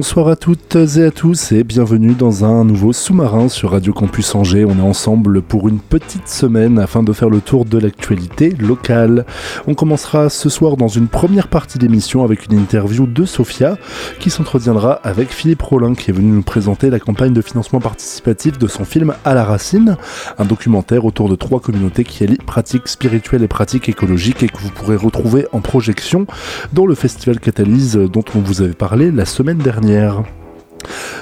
Bonsoir à toutes et à tous et bienvenue dans un nouveau sous-marin sur Radio Campus Angers. On est ensemble pour une petite semaine afin de faire le tour de l'actualité locale. On commencera ce soir dans une première partie d'émission avec une interview de Sophia qui s'entretiendra avec Philippe Rollin qui est venu nous présenter la campagne de financement participatif de son film À la racine, un documentaire autour de trois communautés qui allient pratiques spirituelles et pratiques écologiques et que vous pourrez retrouver en projection dans le festival Catalyse dont on vous avait parlé la semaine dernière dernière.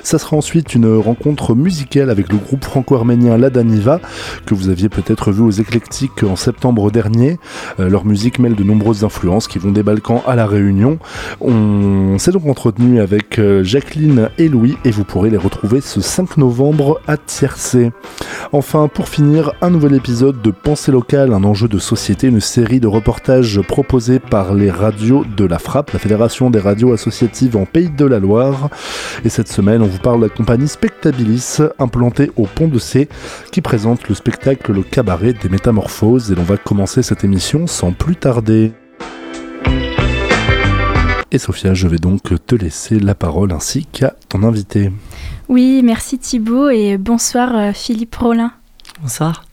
Ça sera ensuite une rencontre musicale avec le groupe franco-arménien La Daniva, que vous aviez peut-être vu aux Éclectiques en septembre dernier. Euh, leur musique mêle de nombreuses influences qui vont des Balkans à la Réunion. On s'est donc entretenu avec euh, Jacqueline et Louis et vous pourrez les retrouver ce 5 novembre à Tiercé. Enfin, pour finir, un nouvel épisode de Pensée locale, un enjeu de société, une série de reportages proposés par les radios de la Frappe, la Fédération des radios associatives en Pays de la Loire. Et cette semaine, on vous parle de la compagnie Spectabilis, implantée au Pont de C, qui présente le spectacle Le Cabaret des Métamorphoses. Et l'on va commencer cette émission sans plus tarder. Et Sophia, je vais donc te laisser la parole ainsi qu'à ton invité. Oui, merci Thibaut et bonsoir euh, Philippe Rollin. Bonsoir.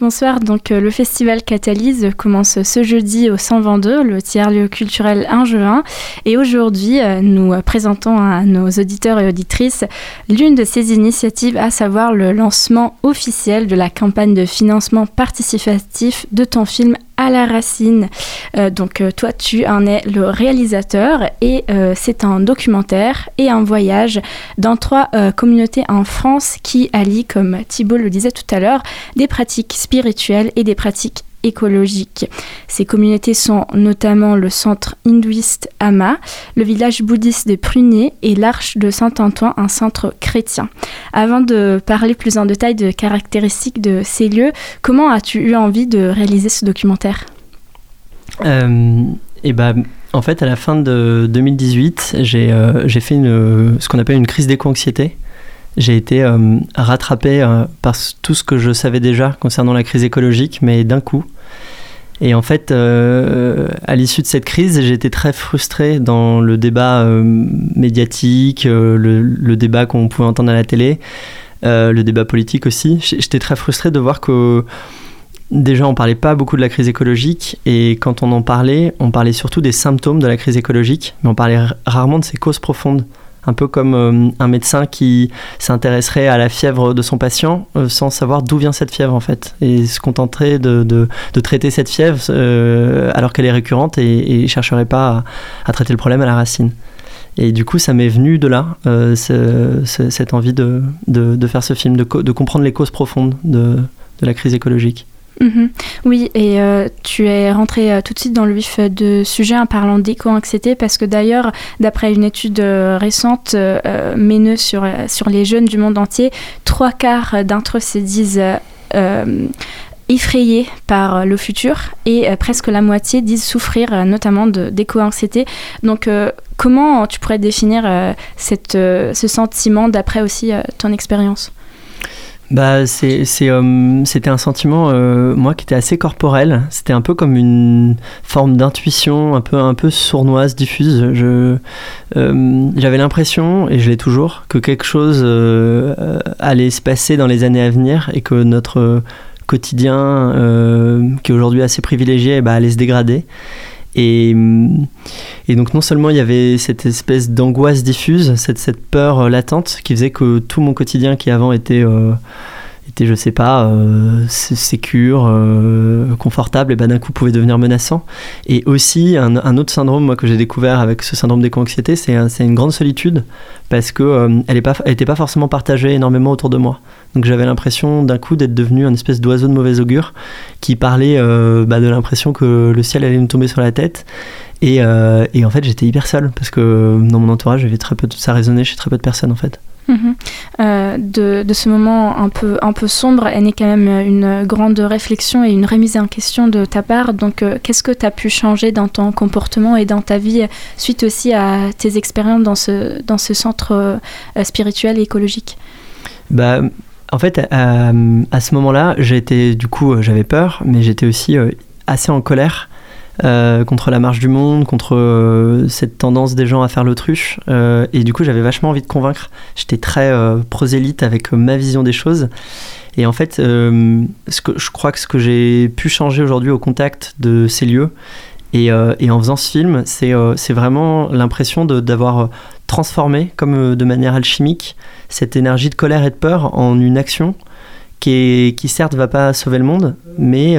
Bonsoir, donc euh, le festival Catalyse commence ce jeudi au 122, le tiers-lieu culturel Angevin. Et aujourd'hui, euh, nous présentons à nos auditeurs et auditrices l'une de ces initiatives, à savoir le lancement officiel de la campagne de financement participatif de ton film à la racine. Euh, donc toi, tu en es le réalisateur et c'est un documentaire et un voyage dans trois communautés en France qui allient, comme Thibault le disait tout à l'heure, des pratiques spirituelles et des pratiques écologiques. Ces communautés sont notamment le centre hindouiste Ama, le village bouddhiste de Prunier et l'Arche de Saint-Antoine, un centre chrétien. Avant de parler plus en détail de caractéristiques de ces lieux, comment as-tu eu envie de réaliser ce documentaire? Euh, eh ben, en fait, à la fin de 2018, euh, j'ai fait ce qu'on appelle une crise d'éco-anxiété j'ai été euh, rattrapé euh, par tout ce que je savais déjà concernant la crise écologique, mais d'un coup. Et en fait, euh, à l'issue de cette crise, j'ai été très frustré dans le débat médiatique, le, débat qu'on pouvait entendre à la télé, le débat politique aussi. J'étais très frustré de voir que déjà on parlait pas beaucoup de la crise écologique et quand on en parlait, on parlait surtout des symptômes de la crise écologique, mais on parlait rarement de ses causes profondes un peu comme euh, un médecin qui s'intéresserait à la fièvre de son patient euh, sans savoir d'où vient cette fièvre en fait, et se contenterait de, de, traiter cette fièvre euh, alors qu'elle est récurrente et, ne chercherait pas à, traiter le problème à la racine. Et du coup, ça m'est venu de là, cette envie de, de, faire ce film, de, comprendre les causes profondes de la crise écologique. Mhm. Oui, et euh, tu es rentré euh, tout de suite dans le vif de sujet en parlant d'éco-anxiété, parce que d'ailleurs, d'après une étude euh, récente menée sur, les jeunes du monde entier, trois quarts d'entre eux se disent effrayés par le futur et presque la moitié disent souffrir notamment d'éco-anxiété. Donc, comment tu pourrais définir ce sentiment d'après aussi ton expérience? Bah, c'est, euh, c'était un sentiment, euh, moi, qui était assez corporel. C'était un peu comme une forme d'intuition, un peu, un peu sournoise, diffuse. Je, euh, j'avais l'impression, et je l'ai toujours, que quelque chose allait se passer dans les années à venir et que notre quotidien, qui est aujourd'hui assez privilégié, bah, allait se dégrader. Et, donc non seulement il y avait cette espèce d'angoisse diffuse, cette, cette, peur latente qui faisait que tout mon quotidien qui avant était, euh, était je sais pas, euh, sécure, euh, confortable, et ben d'un coup pouvait devenir menaçant. Et aussi un, un autre syndrome que j'ai découvert avec ce syndrome d'éco-anxiété, c'est une grande solitude parce qu'elle euh, n'était pas, pas forcément partagée énormément autour de moi. Donc j'avais l'impression d'un coup d'être devenu un espèce d'oiseau de mauvais augure qui parlait euh, bah, de l'impression que le ciel allait me tomber sur la tête. Et, euh, et en fait j'étais hyper seul parce que dans mon entourage, j'avais très peu de, ça résonnait chez très peu de personnes en fait. Mhm. Euh, de, de, ce moment un peu, un peu sombre est née quand même une grande réflexion et une remise en question de ta part. Donc, euh, qu'est-ce que tu as pu changer dans ton comportement et dans ta vie suite aussi à tes expériences dans ce, dans ce centre euh, spirituel et écologique? Bah, En fait, à, à ce moment-là, j'étais du coup, j'avais peur, mais j'étais aussi assez en colère euh, contre la marche du monde, contre euh, cette tendance des gens à faire l'autruche. Euh, et du coup, j'avais vachement envie de convaincre. J'étais très prosélyte avec ma vision des choses. Et en fait, ce que, je crois que ce que j'ai pu changer aujourd'hui au contact de ces lieux, et, et en faisant ce film, c'est vraiment l'impression d'avoir transformé, comme de manière alchimique, cette énergie de colère et de peur en une action qui, est, qui certes va pas sauver le monde, mais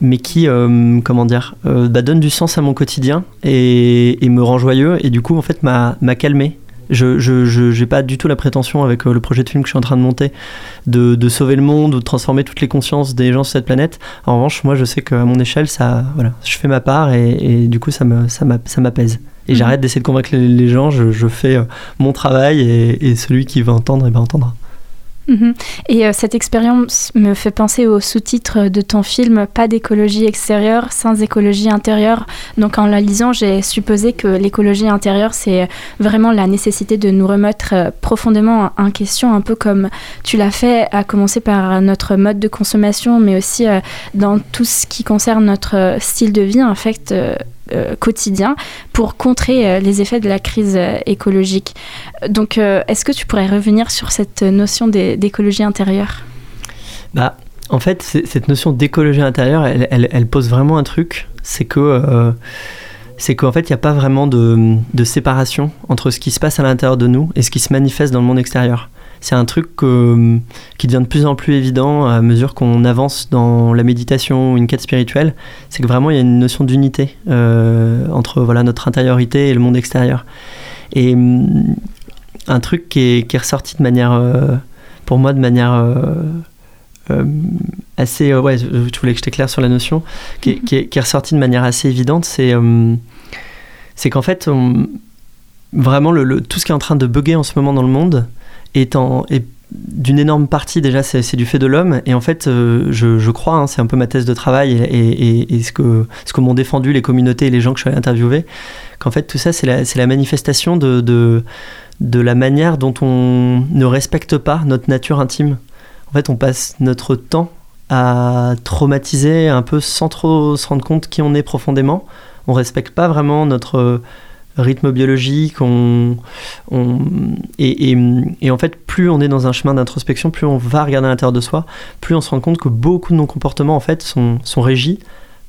mais qui, euh, comment dire, euh, bah, donne du sens à mon quotidien et, me rend joyeux et du coup en fait m'a calmé. Je n'ai pas du tout la prétention avec euh, le projet de film que je suis en train de monter de, sauver le monde ou de transformer toutes les consciences des gens sur cette planète. En revanche, moi je sais qu'à mon échelle, ça, voilà, je fais ma part et, du coup ça m'apaise. Ça. Et mhm. j'arrête d'essayer de convaincre les, gens, je, fais mon travail et, et celui qui veut entendre, et ben entendra. Mhm. Et euh, cette expérience me fait penser au sous-titre de ton film Pas d'écologie extérieure sans écologie intérieure. Donc en la lisant, j'ai supposé que l'écologie intérieure, c'est vraiment la nécessité de nous remettre euh, profondément en question, un peu comme tu l'as fait, à commencer par notre mode de consommation, mais aussi euh, dans tout ce qui concerne notre style de vie, en fait euh, quotidien pour contrer euh, les effets de la crise euh, écologique. Donc, est-ce que tu pourrais revenir sur cette notion d'écologie intérieure? Bah, En fait, cette notion d'écologie intérieure, elle, pose vraiment un truc, c'est que... qu'en fait, il n'y a pas vraiment de, de, séparation entre ce qui se passe à l'intérieur de nous et ce qui se manifeste dans le monde extérieur c'est un truc qui devient de plus en plus évident à mesure qu'on avance dans la méditation ou une quête spirituelle. C'est que vraiment il y a une notion d'unité euh, entre voilà, notre intériorité et le monde extérieur. Et hum, un truc qui est, ressorti de manière, euh, pour moi, de manière euh, assez. ouais, tu voulais que je t'éclaire sur la notion, qui, est, qui, est, ressorti de manière assez évidente, c'est c'est qu'en fait, vraiment, le, tout ce qui est en train de bugger en ce moment dans le monde, est, d'une énorme partie déjà c'est du fait de l'homme. Et en fait euh, je, crois hein, c'est un peu ma thèse de travail et, ce que ce que m'ont défendu les communautés et les gens que je suis allé interviewer qu'en fait tout ça c'est la, la, manifestation de, de, de la manière dont on ne respecte pas notre nature intime. En fait on passe notre temps à traumatiser un peu sans trop se rendre compte qui on est profondément. On respecte pas vraiment notre rythme biologique. Et, en fait, plus on est dans un chemin d'introspection, plus on va regarder à l'intérieur de soi, plus on se rend compte que beaucoup de nos comportements en fait sont, régis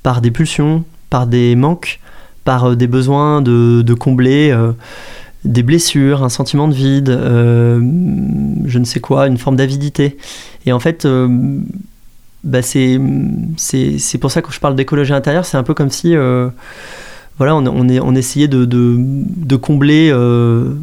par des pulsions, par des manques, par euh, des besoins de, combler. Euh, des blessures, un sentiment de vide, euh, je ne sais quoi, une forme d'avidité. Et en fait, bah c'est, pour ça que je parle d'écologie intérieure, c'est un peu comme si voilà, on, on, on essayait de, combler euh,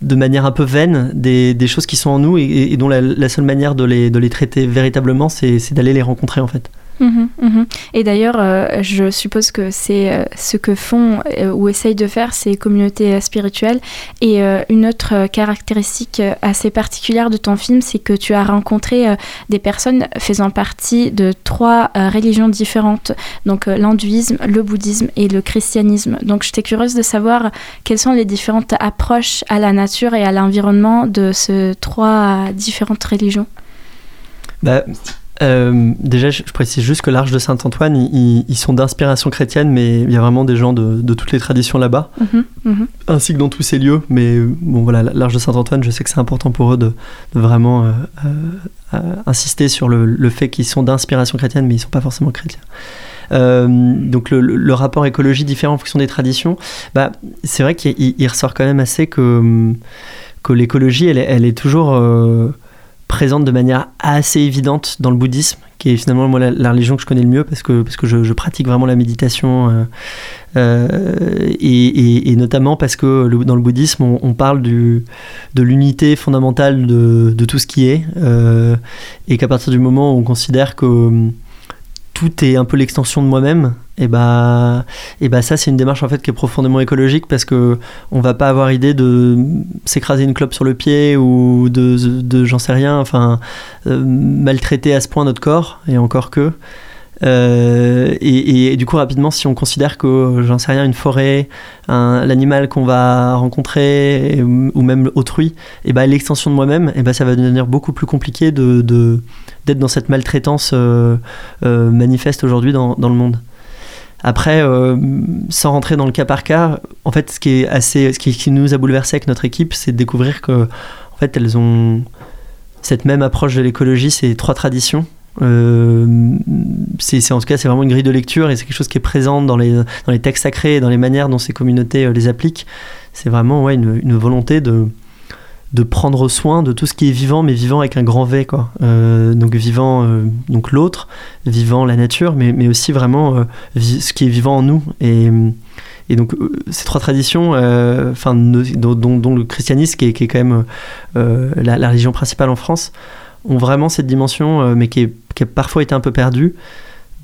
de manière un peu vaine des, des, choses qui sont en nous et, dont la, la, seule manière de les, de les traiter véritablement, c'est d'aller les rencontrer en fait. Mhm, mhm. Et d'ailleurs, euh, je suppose que c'est euh, ce que font euh, ou essayent de faire ces communautés spirituelles. Et une autre caractéristique assez particulière de ton film, c'est que tu as rencontré des personnes faisant partie de trois religions différentes, donc l'hindouisme, le bouddhisme et le christianisme. Donc j'étais curieuse de savoir quelles sont les différentes approches à la nature et à l'environnement de ces trois différentes religions. Bah, euh, déjà, je, précise juste que l'Arche de Saint-Antoine, ils, sont d'inspiration chrétienne, mais il y a vraiment des gens de, toutes les traditions là-bas, mhm, mhm. ainsi que dans tous ces lieux. Mais bon, voilà, l'Arche de Saint-Antoine, je sais que c'est important pour eux de, vraiment euh, euh, insister sur le, fait qu'ils sont d'inspiration chrétienne, mais ils ne sont pas forcément chrétiens. donc le, rapport écologie différent en fonction des traditions, bah, c'est vrai qu'il ressort quand même assez que, que l'écologie, elle, elle, est toujours présente de manière assez évidente dans le bouddhisme, qui est finalement moi, la, religion que je connais le mieux parce que, parce que je, pratique vraiment la méditation, euh, euh, et, notamment parce que dans le bouddhisme, on, parle du, de l'unité fondamentale de, de, tout ce qui est, euh, et qu'à partir du moment où on considère que tout un peu l'extension de moi-même, et bah, et bah ça c'est une démarche en fait qui est profondément écologique parce que on va pas avoir idée de s'écraser une clope sur le pied ou de, de j'en sais rien, enfin maltraiter à ce point notre corps et encore que. Euh, et, du coup, rapidement, si on considère que, j'en sais rien, une forêt, l'animal qu'on va rencontrer, ou même autrui, et ben l'extension de moi-même, et ben ça va devenir beaucoup plus compliqué de, d'être dans cette maltraitance euh, euh, manifeste aujourd'hui dans, dans, le monde. Après, sans rentrer dans le cas par cas, en fait, ce qui est assez, ce qui nous a bouleversé avec notre équipe, c'est de découvrir que, en fait, elles ont cette même approche de l'écologie, ces trois traditions, euh, c'est en tout cas c'est vraiment une grille de lecture et c'est quelque chose qui est présent dans les, dans les textes sacrés et dans les manières dont ces communautés euh, les appliquent. C'est vraiment ouais, une, volonté de, de prendre soin de tout ce qui est vivant, mais vivant avec un grand V. Quoi. Euh, donc vivant donc l'autre, vivant la nature, mais, mais aussi vraiment ce qui est vivant en nous. Et, et donc ces trois traditions, enfin dont, le christianisme qui est, quand même la, religion principale en France, ont vraiment cette dimension, mais qui est qui a parfois été un peu perdu,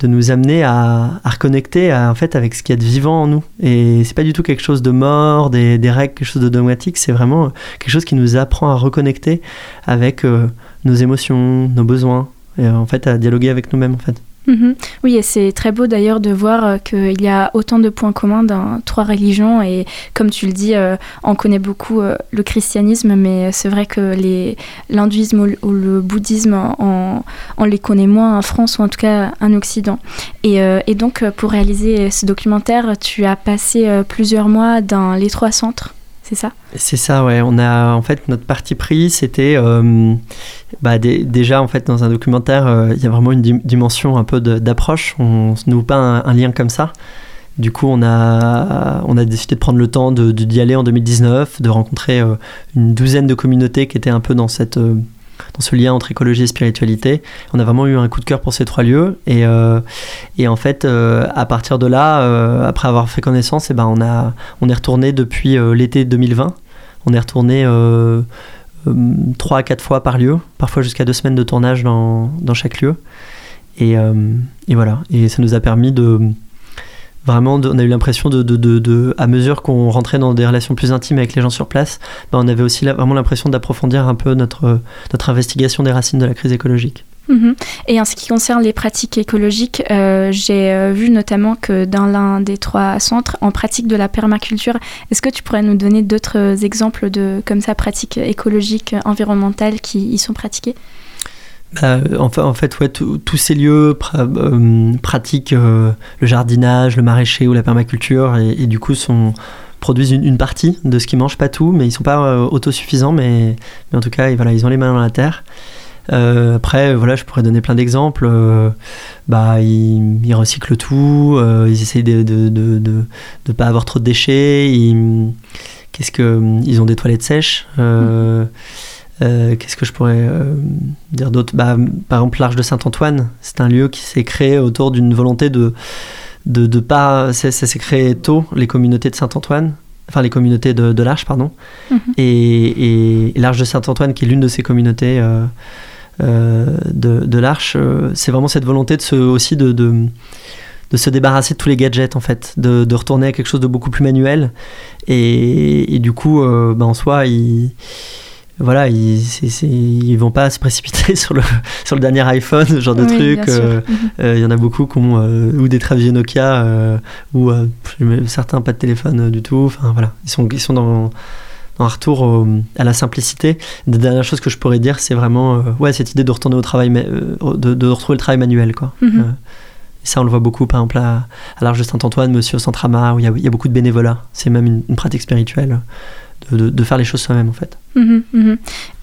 de nous amener à, reconnecter en fait, avec ce qu'il y a de vivant en nous. Et c'est pas du tout quelque chose de mort, des, des règles, quelque chose de dogmatique, c'est vraiment quelque chose qui nous apprend à reconnecter avec euh, nos émotions, nos besoins, et en fait à dialoguer avec nous-mêmes en fait. Mhm. Oui, et c'est très beau d'ailleurs de voir euh, qu'il y a autant de points communs dans trois religions. Et comme tu le dis, euh, on connaît beaucoup euh, le christianisme, mais c'est vrai que l'hindouisme ou, le bouddhisme, on, les connaît moins en France ou en tout cas en Occident. Et, et donc, pour réaliser ce documentaire, tu as passé plusieurs mois dans les trois centres c'est ça? C'est ça, ouais. On a en fait notre parti pris, c'était euh, bah, déjà en fait dans un documentaire, euh, il y a vraiment une dimension un peu d'approche. On ne noue pas un, lien comme ça. Du coup, on a, on a décidé de prendre le temps d'y de, d'y aller en 2019, de rencontrer euh, une douzaine de communautés qui étaient un peu dans cette dans ce lien entre écologie et spiritualité. On a vraiment eu un coup de cœur pour ces trois lieux. Et, euh, et en fait, euh, à partir de là, euh, après avoir fait connaissance, eh ben on, a, on est retourné depuis l'été 2020. On est retourné trois à quatre fois par lieu, parfois jusqu'à deux semaines de tournage dans, dans chaque lieu. Et, et, voilà. Et ça nous a permis de vraiment, on a eu l'impression de, de, de, à mesure qu'on rentrait dans des relations plus intimes avec les gens sur place, ben, on avait aussi vraiment l'impression d'approfondir un peu notre, notre investigation des racines de la crise écologique. Mhm. Et en ce qui concerne les pratiques écologiques, euh, j'ai euh, vu notamment que dans l'un des trois centres, on pratique de la permaculture. Est-ce que tu pourrais nous donner d'autres exemples de comme ça pratiques écologiques, environnementales qui y sont pratiquées? Bah, en, fait, ouais, tous ces lieux euh, pratiquent euh, le jardinage, le maraîcher ou la permaculture et, du coup produisent une, partie de ce qu'ils mangent, pas tout, mais ils sont pas euh, autosuffisants, mais, en tout cas, ils ont les mains dans la terre. après, voilà, je pourrais donner plein d'exemples. bah, ils, recyclent tout, ils essayent de ne pas avoir trop de déchets. Qu'est-ce que ils ont des toilettes sèches. Mmh. Euh, qu'est-ce que je pourrais euh, dire d'autre? Bah, Par exemple, l'Arche de Saint-Antoine, c'est un lieu qui s'est créé autour d'une volonté de, de, de pas. Ça, s'est créé tôt, les communautés de Saint-Antoine, enfin les communautés de, de l'Arche, pardon. Mhm. Et, et, l'Arche de Saint-Antoine, qui est l'une de ces communautés euh, de, de l'Arche, c'est vraiment cette volonté de se, aussi de, de, de, se débarrasser de tous les gadgets, en fait, de, de, retourner à quelque chose de beaucoup plus manuel. Et, et du coup, bah, en soi, il voilà, ils, ils vont pas se précipiter sur le, sur le dernier iPhone, ce genre de truc. Euh, mhm. euh, il y en a beaucoup qui ont euh, ou des très vieux Nokia ou certains pas de téléphone du tout. Enfin voilà, ils sont, ils sont dans, dans un retour à la simplicité. La dernière chose que je pourrais dire, c'est vraiment ouais, cette idée de retourner au travail, de, de, retrouver le travail manuel. Quoi. Mhm. ça, on le voit beaucoup, par exemple, à, à l'Arche de Saint-Antoine, Monsieur au Centre où il y, a, il y a beaucoup de bénévolat. C'est même une, une pratique spirituelle de, de, faire les choses soi-même, en fait. Mhm, mhm.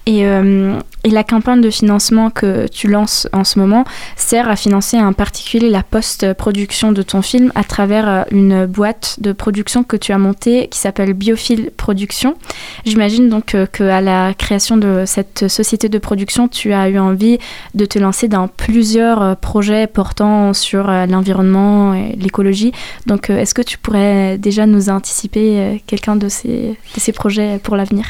Et, euh, et, la campagne de financement que tu lances en ce moment sert à financer en particulier la post-production de ton film à travers euh, une boîte de production que tu as montée qui s'appelle Biophile Production. J'imagine donc euh, qu'à la création de cette société de production, tu as eu envie de te lancer dans plusieurs projets portant sur l'environnement et l'écologie. Donc est-ce que tu pourrais déjà nous anticiper quelqu'un de ces projets pour l'avenir?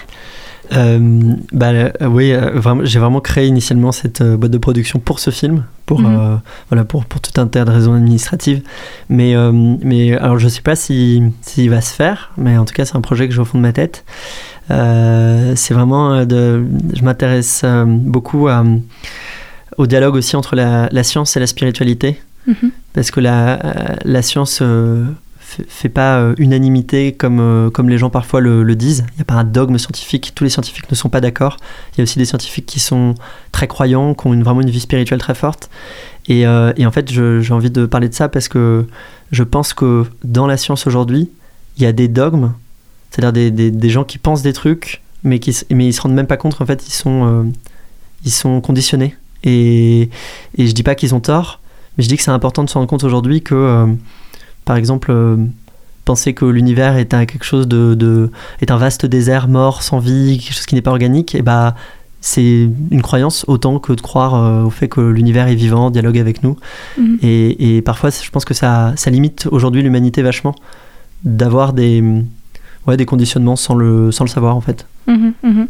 Bah, oui, vraiment, j'ai vraiment créé initialement cette boîte de production pour ce film, pour, mhm. voilà, pour, pour tout un tas de raisons administratives. Mais, mais alors, je ne sais pas s'il si, va se faire, mais en tout cas, c'est un projet que j'ai au fond de ma tête. c'est vraiment de. Je m'intéresse beaucoup au dialogue aussi entre la, la science et la spiritualité. Mhm. Parce que la, la science fait pas euh, unanimité comme, euh, comme les gens parfois le, disent. Il n'y a pas un dogme scientifique, tous les scientifiques ne sont pas d'accord. Il y a aussi des scientifiques qui sont très croyants, qui ont vraiment une vie spirituelle très forte. Et, euh, en fait, j'ai envie de parler de ça parce que je pense que dans la science aujourd'hui, il y a des dogmes, c'est-à-dire des, des, des, gens qui pensent des trucs, mais, qui, mais ils se rendent même pas compte qu'en fait, ils sont, ils sont conditionnés. Et, et je dis pas qu'ils ont tort, mais je dis que c'est important de se rendre compte aujourd'hui que par exemple, euh, penser que l'univers est un, quelque chose de, est un vaste désert mort, sans vie, quelque chose qui n'est pas organique, et bah c'est une croyance autant que de croire euh, au fait que l'univers est vivant, dialogue avec nous. Mhm. Et, parfois, je pense que ça, ça limite aujourd'hui l'humanité vachement d'avoir des, ouais, des conditionnements sans le, sans le savoir en fait. Mhm, mhm.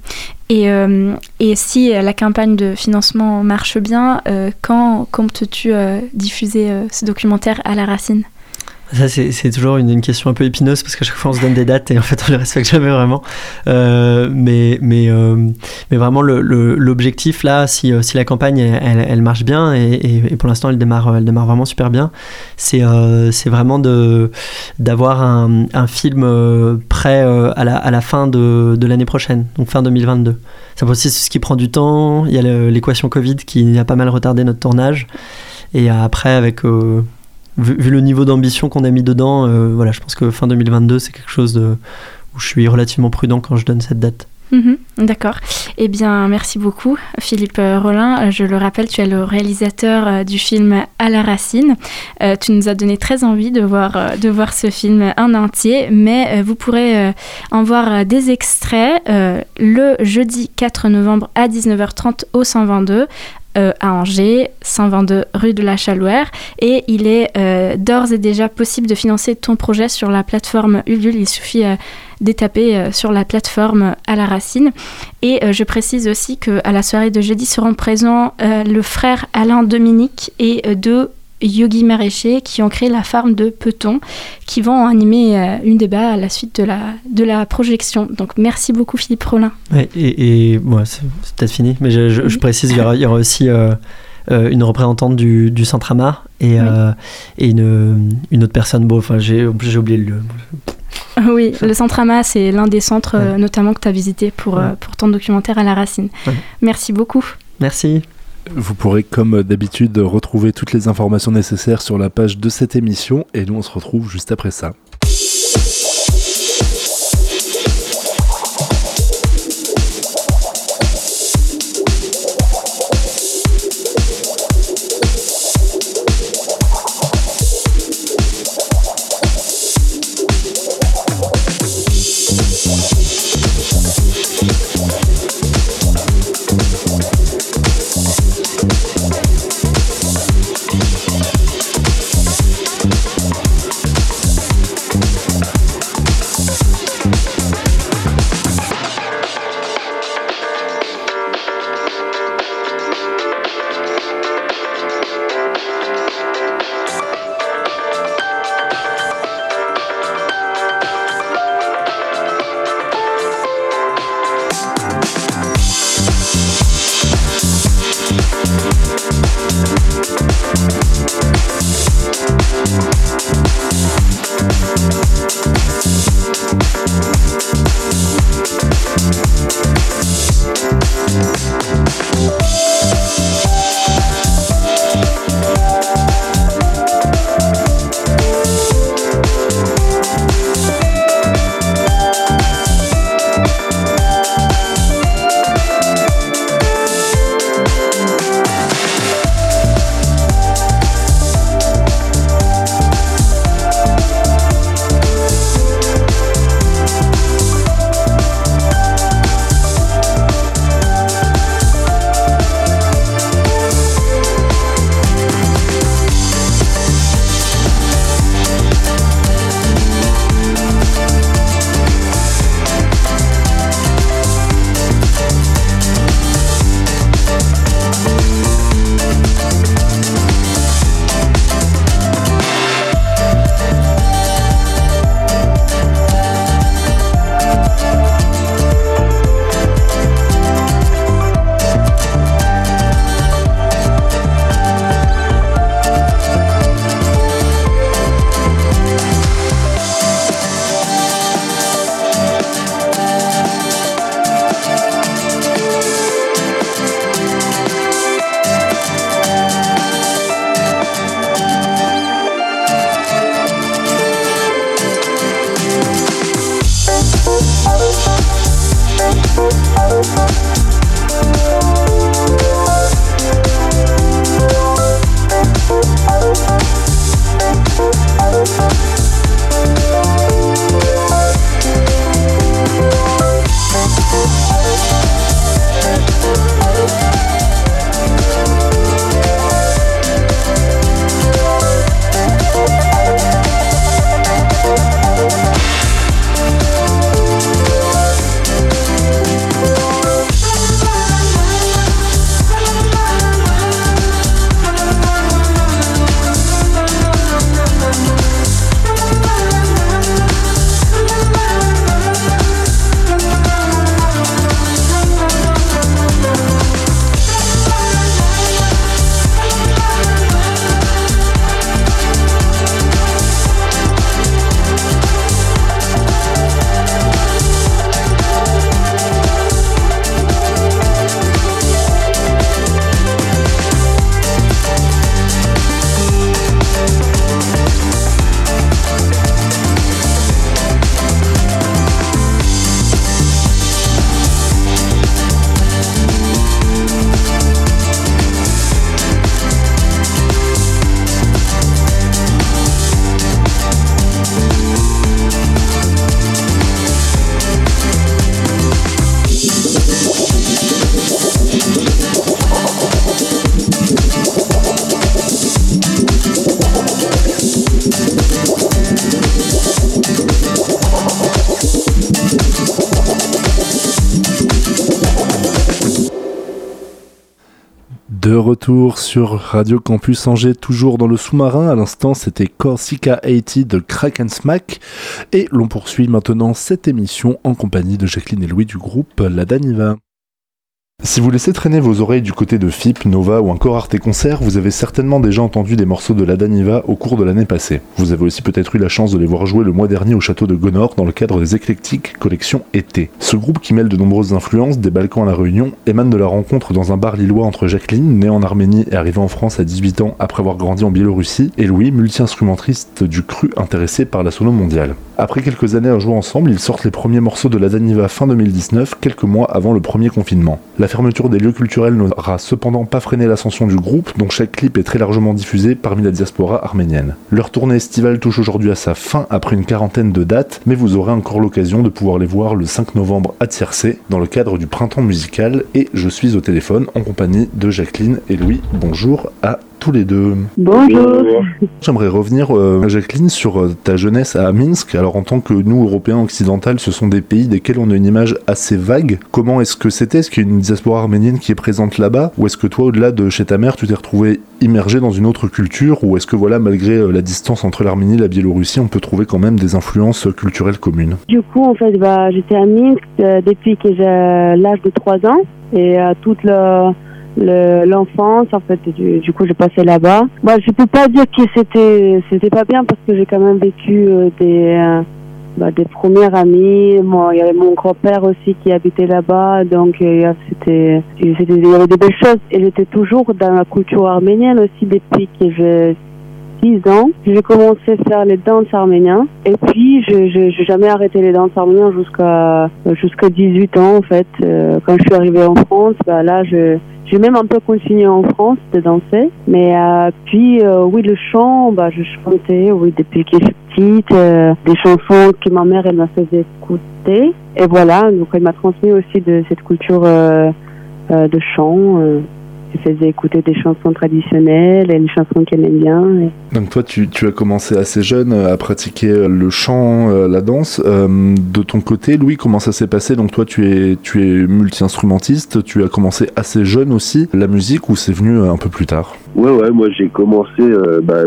Et, euh, et, si la campagne de financement marche bien, quand comptes-tu diffuser ce documentaire à la racine? Ça, c'est toujours une, question un peu épineuse parce qu'à chaque fois on se donne des dates et en fait on les respecte jamais vraiment. Euh, mais, mais, euh, mais vraiment, l'objectif là, si, euh, si, la campagne elle, marche bien et, pour l'instant elle démarre, elle démarre vraiment super bien, c'est c'est vraiment d'avoir un, un, film prêt à la, à la fin de, de l'année prochaine, donc fin 2022. C'est aussi ce qui prend du temps. Il y a l'équation Covid qui a pas mal retardé notre tournage. Et après, avec vu, le niveau d'ambition qu'on a mis dedans, euh, voilà, je pense que fin 2022, c'est quelque chose où je suis relativement prudent quand je donne cette date. Mhm, d'accord. Eh bien, merci beaucoup, Philippe euh, Rollin. Euh, je le rappelle, tu es le réalisateur du film À la racine. tu nous as donné très envie de voir, de voir ce film en entier, mais vous pourrez en voir des extraits le jeudi 4 novembre à 19h30 au 122 euh, à Angers, 122 rue de la Chalouère. Et il est euh, d'ores et déjà possible de financer ton projet sur la plateforme Ulule. Il suffit euh, d'étaper sur la plateforme à la racine. Et je précise aussi qu'à la soirée de jeudi seront présents le frère Alain Dominique et deux Yogi Maraîcher qui ont créé la farm de Peton, qui vont animer euh, une débat à la suite de la, de la projection. Donc merci beaucoup Philippe Rollin. et, et c'est peut-être fini, mais je, précise, il y aura, aussi euh, euh, une représentante du, du Centre Ama et, et une, une, autre personne. Bon, enfin, j'ai oublié le lieu. Oui, le Centre Ama, c'est l'un des centres notamment que tu as visité pour, pour ton documentaire à la racine. Merci beaucoup. Merci. Vous pourrez, comme d'habitude, retrouver toutes les informations nécessaires sur la page de cette émission et nous on se retrouve juste après ça. Retour sur Radio Campus Angers, toujours dans le sous-marin. À l'instant, c'était Corsica 80 de Kraken Smack. Et l'on poursuit maintenant cette émission en compagnie de Jacqueline et Louis du groupe La Daniva. Si vous laissez traîner vos oreilles du côté de FIP, Nova ou encore Arte Concert, vous avez certainement déjà entendu des morceaux de la Daniva au cours de l'année passée. Vous avez aussi peut-être eu la chance de les voir jouer le mois dernier au château de Gonor dans le cadre des éclectiques collections été. Ce groupe qui mêle de nombreuses influences des Balkans à la Réunion émane de la rencontre dans un bar lillois entre Jacqueline, née en Arménie et arrivée en France à 18 ans après avoir grandi en Biélorussie, et Louis, multi-instrumentiste du cru intéressé par la sono mondiale. Après quelques années à jouer ensemble, ils sortent les premiers morceaux de la Daniva fin 2019, quelques mois avant le premier confinement. Fermeture des lieux culturels n'aura cependant pas freiné l'ascension du groupe, dont chaque clip est très largement diffusé parmi la diaspora arménienne. Leur tournée estivale touche aujourd'hui à sa fin après une quarantaine de dates, mais vous aurez encore l'occasion de pouvoir les voir le 5 novembre à Tiercé, dans le cadre du printemps musical, et je suis au téléphone en compagnie de Jacqueline et Louis. Bonjour à tous les deux. Bonjour. J'aimerais revenir, euh, Jacqueline, sur euh, ta jeunesse à Minsk. Alors, en tant que nous, Européens occidentaux, ce sont des pays desquels on a une image assez vague. Comment est-ce que c'était? Est-ce qu'il y a une diaspora arménienne qui est présente là-bas? Ou est-ce que toi, au-delà de chez ta mère, tu t'es retrouvé immergé dans une autre culture? Ou est-ce que, voilà, malgré euh, la distance entre l'Arménie et la Biélorussie, on peut trouver quand même des influences culturelles communes? Du coup, en fait, bah, j'étais à Minsk depuis que j'ai l'âge de 3 ans. Et toute le l'enfance en fait du, du coup j'ai passé là-bas. Moi je peux pas dire que c'était c'était pas bien parce que j'ai quand même vécu euh, des euh, bah, des premières amies. Moi il y avait mon grand-père aussi qui habitait là-bas. Donc euh, c'était il y avait des belles choses. Et j'étais toujours dans la culture arménienne aussi depuis que j'ai 6 ans. J'ai commencé à faire les danses arméniennes. Et puis je n'ai jamais arrêté les danses arméniennes jusqu'à jusqu'à 18 ans en fait. quand je suis arrivée en France, bah, là je j'ai même un peu continué en France de danser. Mais euh, puis, euh, oui, le chant, bah, je chantais, oui, depuis que je suis petite, euh, des chansons que ma mère, elle m'a faisait écouter. Et voilà, donc elle m'a transmis aussi de cette culture de chant faisait écouter des chansons traditionnelles et les chansons qu'elle aime bien. Donc toi, tu, tu, as commencé assez jeune à pratiquer le chant, euh, la danse. Euh, de ton côté, Louis, comment ça s'est passé? Donc toi, tu es, tu es multi-instrumentiste, tu as commencé assez jeune aussi la musique ou c'est venu un peu plus tard? Ouais, ouais, moi j'ai commencé, euh, bah,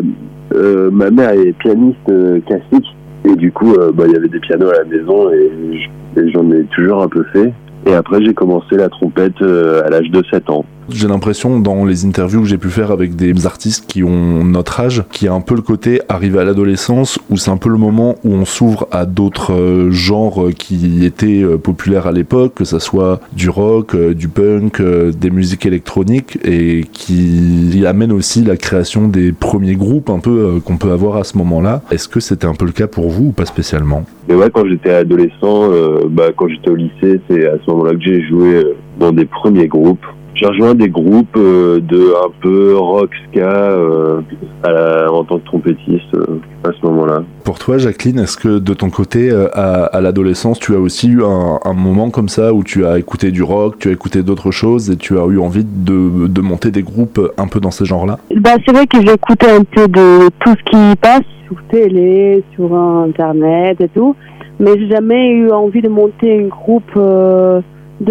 ma mère est pianiste classique et du coup, bah, il y avait des pianos à la maison et j'en ai toujours un peu fait. Et après, j'ai commencé la trompette à l'âge de 7 ans. J'ai l'impression dans les interviews que j'ai pu faire avec des artistes qui ont notre âge, qui a un peu le côté arrivé à l'adolescence où c'est un peu le moment où on s'ouvre à d'autres euh, genres qui étaient euh, populaires à l'époque, que ça soit du rock, euh, du punk, des musiques électroniques et qui amène aussi la création des premiers groupes un peu qu'on peut avoir à ce moment-là. Est-ce que c'était un peu le cas pour vous ou pas spécialement? Mais ouais, quand j'étais adolescent, bah, quand j'étais au lycée, c'est à ce moment-là que j'ai joué dans des premiers groupes j'ai rejoint des groupes euh, de un peu rock ska euh, en tant que trompettiste euh, à ce moment-là. Pour toi, Jacqueline, est-ce que de ton côté, à, l'adolescence, tu as aussi eu un, moment comme ça où tu as écouté du rock, tu as écouté d'autres choses et tu as eu envie de, de monter des groupes un peu dans ces genres-là? Bah, C'est vrai que j'ai écouté un peu de tout ce qui passe sur télé, sur Internet et tout, mais j'ai jamais eu envie de monter un groupe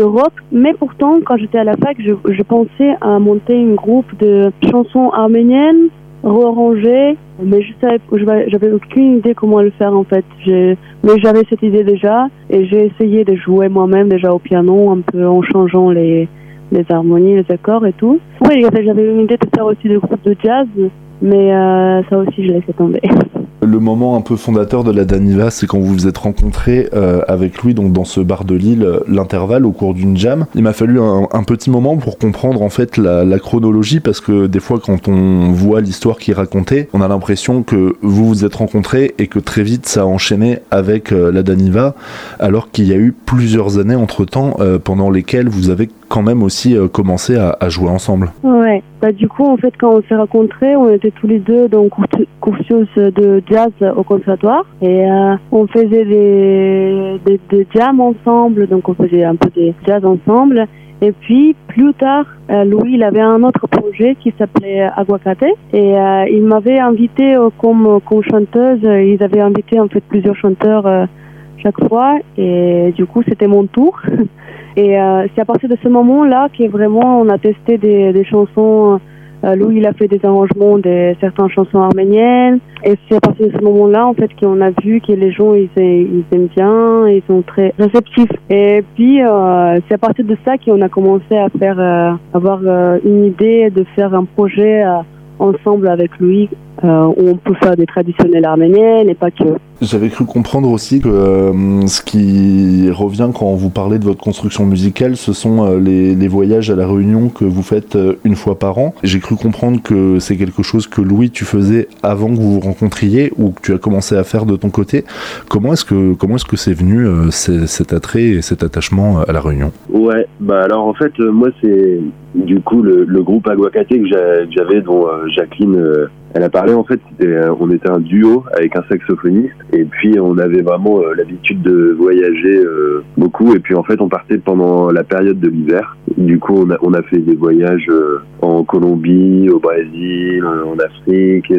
rock, mais pourtant, quand j'étais à la fac, je, je, pensais à monter un groupe de chansons arméniennes, rearrangées, mais je savais, j'avais aucune idée comment le faire en fait. Mais j'avais cette idée déjà, et j'ai essayé de jouer moi-même déjà au piano, un peu en changeant les, les harmonies, les accords et tout. Oui, j'avais une idée de faire aussi des groupes de jazz, mais euh, ça aussi je laissais tomber. Le moment un peu fondateur de la Daniva, c'est quand vous vous êtes rencontrés euh, avec lui donc dans ce bar de Lille, euh, l'intervalle au cours d'une jam. Il m'a fallu un, petit moment pour comprendre en fait la, chronologie parce que des fois quand on voit l'histoire qui est racontée, on a l'impression que vous vous êtes rencontrés et que très vite ça a enchaîné avec la Daniva, alors qu'il y a eu plusieurs années entre temps pendant lesquelles vous avez quand même aussi commencé à, jouer ensemble. Ouais, bah, du coup, en fait, quand on s'est rencontrés, on était tous les deux donc cursus de jazz au conservatoire et euh, on faisait des, jams ensemble, donc on faisait un peu des jazz ensemble. Et puis plus tard, euh, Louis, il avait un autre projet qui s'appelait Aguacate et euh, il m'avait invité comme, comme chanteuse. Ils avaient invité en fait plusieurs chanteurs chaque fois. Et du coup, c'était mon tour. Et c'est à partir de ce moment-là que vraiment on a testé des, chansons euh, Louis, il a fait des arrangements de certaines chansons arméniennes. Et c'est à partir de ce moment-là, en fait, qu'on a vu que les gens, ils, aiment bien, ils sont très réceptifs. Et puis, euh, c'est à partir de ça qu'on a commencé à faire, euh, avoir une idée de faire un projet ensemble avec Louis euh, où on peut faire des traditionnels arméniennes et pas que. J'avais cru comprendre aussi que euh, ce qui revient quand vous parlez de votre construction musicale, ce sont euh, les, voyages à la Réunion que vous faites une fois par an. J'ai cru comprendre que c'est quelque chose que Louis, tu faisais avant que vous vous rencontriez ou que tu as commencé à faire de ton côté. Comment est-ce que comment est-ce que c'est venu cet attrait et cet attachement à la Réunion? Ouais, bah alors en fait moi c'est du coup le, le groupe Aguacate que j'avais dont Jacqueline elle a parlé en fait, euh, on était un duo avec un saxophoniste et puis on avait vraiment euh, l'habitude de voyager euh, beaucoup et puis en fait on partait pendant la période de l'hiver. Du coup on a, on a fait des voyages en Colombie, au Brésil, en Afrique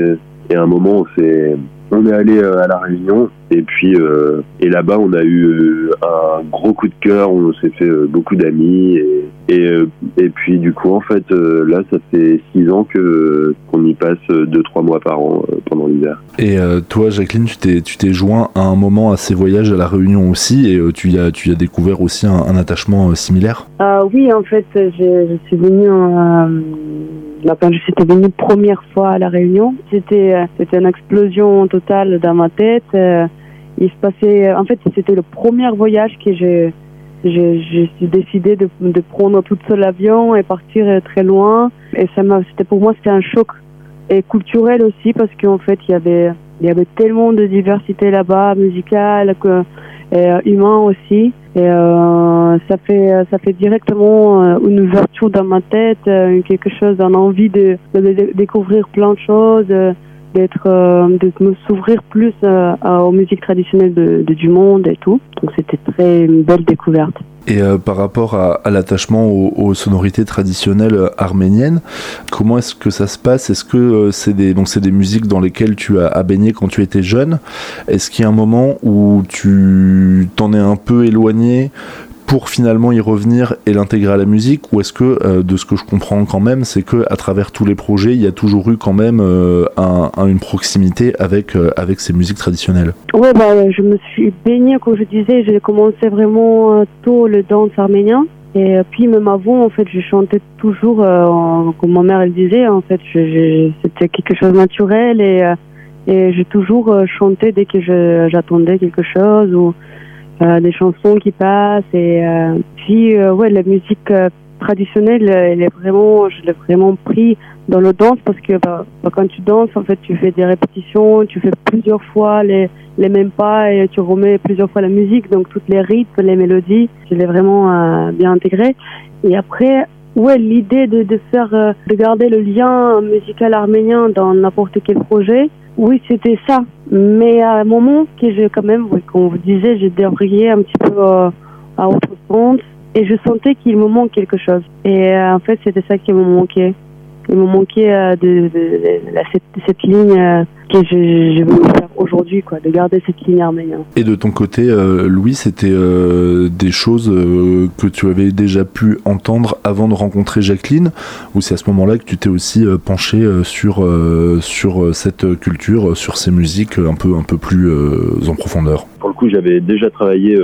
et à un moment on s'est on est allé à la Réunion et puis et là-bas on a eu un gros coup de cœur, on s'est fait beaucoup d'amis et et, euh, et puis du coup, en fait, euh, là, ça fait six ans que qu'on y passe deux trois mois par an euh, pendant l'hiver. Et toi, Jacqueline, tu t'es tu t'es joint à un moment à ces voyages à la Réunion aussi, et tu y as tu y as découvert aussi un, attachement similaire? oui, en fait, je, je suis venue. En, quand je suis venue première fois à la Réunion, c'était c'était une explosion totale dans ma tête. il se passait, en fait, c'était le premier voyage que j'ai je, je de, prendre toute seule l'avion et partir très loin. Et ça m'a, pour moi c'était un choc et culturel aussi parce qu'en fait il y avait il y avait tellement de diversité là-bas, musicale, que, et euh, humain aussi. Et euh, ça fait ça fait directement euh, une ouverture dans ma tête, euh, quelque chose, une envie de, de, découvrir plein de choses d'être de me s'ouvrir plus aux musiques traditionnelles de, du monde et tout. Donc c'était très une belle découverte. Et euh, par rapport à, l'attachement aux, sonorités traditionnelles arméniennes, comment est-ce que ça se passe? Est-ce que euh, c'est des donc c'est des musiques dans lesquelles tu as, baigné quand tu étais jeune? Est-ce qu'il y a un moment où tu t'en es un peu éloigné pour finalement y revenir et l'intégrer à la musique ou est-ce que euh, de ce que je comprends quand même c'est que à travers tous les projets il y a toujours eu quand même euh, une proximité avec euh, avec ces musiques traditionnelles? Ouais bah je me suis baignée comme je disais j'ai commencé vraiment tôt le danse arménien. Et puis même avant en fait je chantais toujours comme ma mère elle disait en fait c'était quelque chose de naturel et et j'ai toujours chanté dès que j'attendais quelque chose ou euh, des chansons qui passent et euh, puis euh, ouais la musique traditionnelle elle est vraiment je l'ai vraiment pris dans le danse parce que bah, bah, quand tu danses en fait tu fais des répétitions tu fais plusieurs fois les les mêmes pas et tu remets plusieurs fois la musique. Donc toutes les rythmes les mélodies je l'ai vraiment bien intégré. Et après ouais l'idée de de faire de garder le lien musical arménien dans n'importe quel projet oui, c'était ça. Mais à un moment que j'ai quand même, comme vous disiez, j'ai débrayé un petit peu euh, à autre sens et je sentais qu'il me manque quelque chose. Et euh, en fait, c'était ça qui me manquait. Il me manquait euh, de, cette, cette, ligne que je, veux faire aujourd'hui, quoi, de garder cette ligne arménienne. Et de ton côté, euh, Louis, c'était euh, des choses euh, que tu avais déjà pu entendre avant de rencontrer Jacqueline, ou c'est à ce moment-là que tu t'es aussi penché sur, sur cette culture, sur ces musiques un peu, un peu plus en profondeur? Pour le coup, j'avais déjà travaillé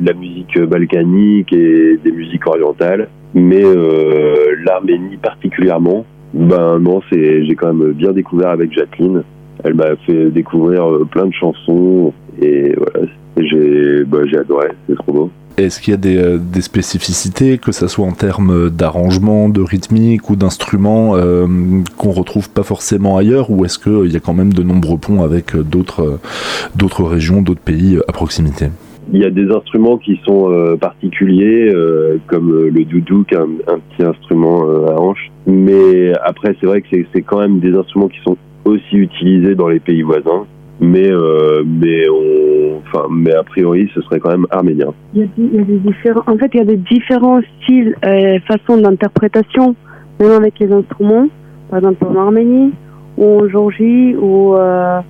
la musique balkanique et des musiques orientales, mais l'Arménie particulièrement. Ben non, c'est j'ai quand même bien découvert avec Jacqueline. Elle m'a fait découvrir euh, plein de chansons et voilà, j'ai bah, j'ai adoré, c'est trop beau. Est-ce qu'il y a des, euh, des, spécificités, que ce soit en termes d'arrangement, de rythmique ou d'instruments euh, qu'on retrouve pas forcément ailleurs, ou est-ce qu'il y a quand même de nombreux ponts avec d'autres d'autres régions, d'autres pays à proximité? Il y a des instruments qui sont particuliers, comme le doudou, qui est un, petit instrument à hanche. Mais après, c'est vrai que c'est quand même des instruments qui sont aussi utilisé dans les pays voisins, mais euh, mais on, enfin, mais a priori, ce serait quand même arménien. En fait, il y a des différents styles et façons d'interprétation, même avec les instruments. Par exemple, en Arménie ou en Géorgie ou, euh,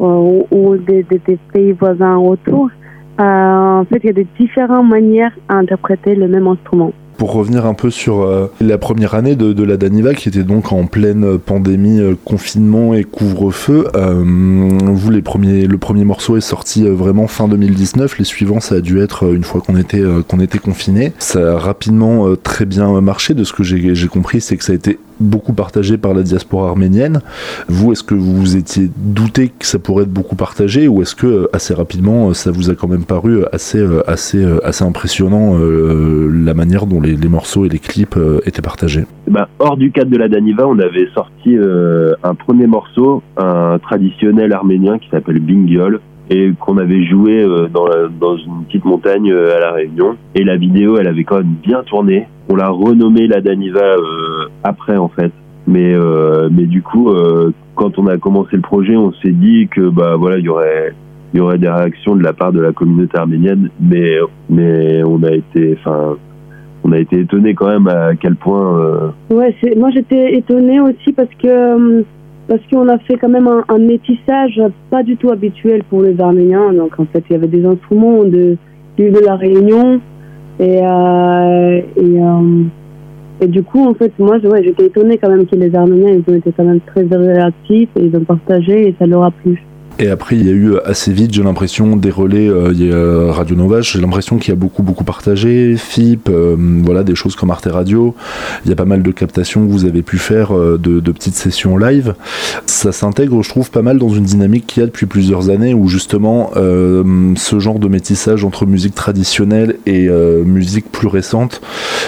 ou, des, pays voisins autour, en fait, il y a des différentes manières à interpréter le même instrument. Pour revenir un peu sur euh, la première année de, la Daniva, qui était donc en pleine pandémie, euh, confinement et couvre-feu, euh, vous, les premiers, le premier morceau est sorti vraiment fin 2019. Les suivants, ça a dû être une fois qu'on était, qu'on était confiné. Ça a rapidement très bien marché. De ce que j'ai compris, c'est que ça a été beaucoup partagé par la diaspora arménienne. Vous, est-ce que vous vous étiez douté que ça pourrait être beaucoup partagé ou est-ce que assez rapidement ça vous a quand même paru assez, assez, assez impressionnant la manière dont les, morceaux et les clips euh, étaient partagés? Bah, Hors du cadre de la Daniva, on avait sorti euh, un premier morceau, un traditionnel arménien qui s'appelle Bingyol et qu'on avait joué euh, dans, dans, une petite montagne à La Réunion. Et la vidéo, elle avait quand même bien tourné. On l'a renommé la Daniva après, en fait. Mais, mais du coup, quand on a commencé le projet, on s'est dit que bah voilà, il y aurait il y aurait des réactions de la part de la communauté arménienne, mais mais on a été, enfin, on a été étonné quand même à quel point. Euh... Ouais, moi j'étais étonné aussi parce que euh, parce qu'on a fait quand même un, métissage pas du tout habituel pour les Arméniens. Donc en fait, il y avait des instruments de de la Réunion et euh, euh, et du coup en fait moi ouais, j'étais étonné quand même que les Arméniens ils ont été quand même très réactifs et ils ont partagé et ça leur a plu. Et après, il y a eu assez vite, j'ai l'impression, des relais. Euh, il y a Radio Nova, j'ai l'impression qu'il y a beaucoup, beaucoup partagé. FIP, euh, voilà, des choses comme Arte Radio. Il y a pas mal de captations que vous avez pu faire euh, de, petites sessions live. Ça s'intègre, je trouve, pas mal dans une dynamique qu'il y a depuis plusieurs années où justement ce genre de métissage entre musique traditionnelle et musique plus récente,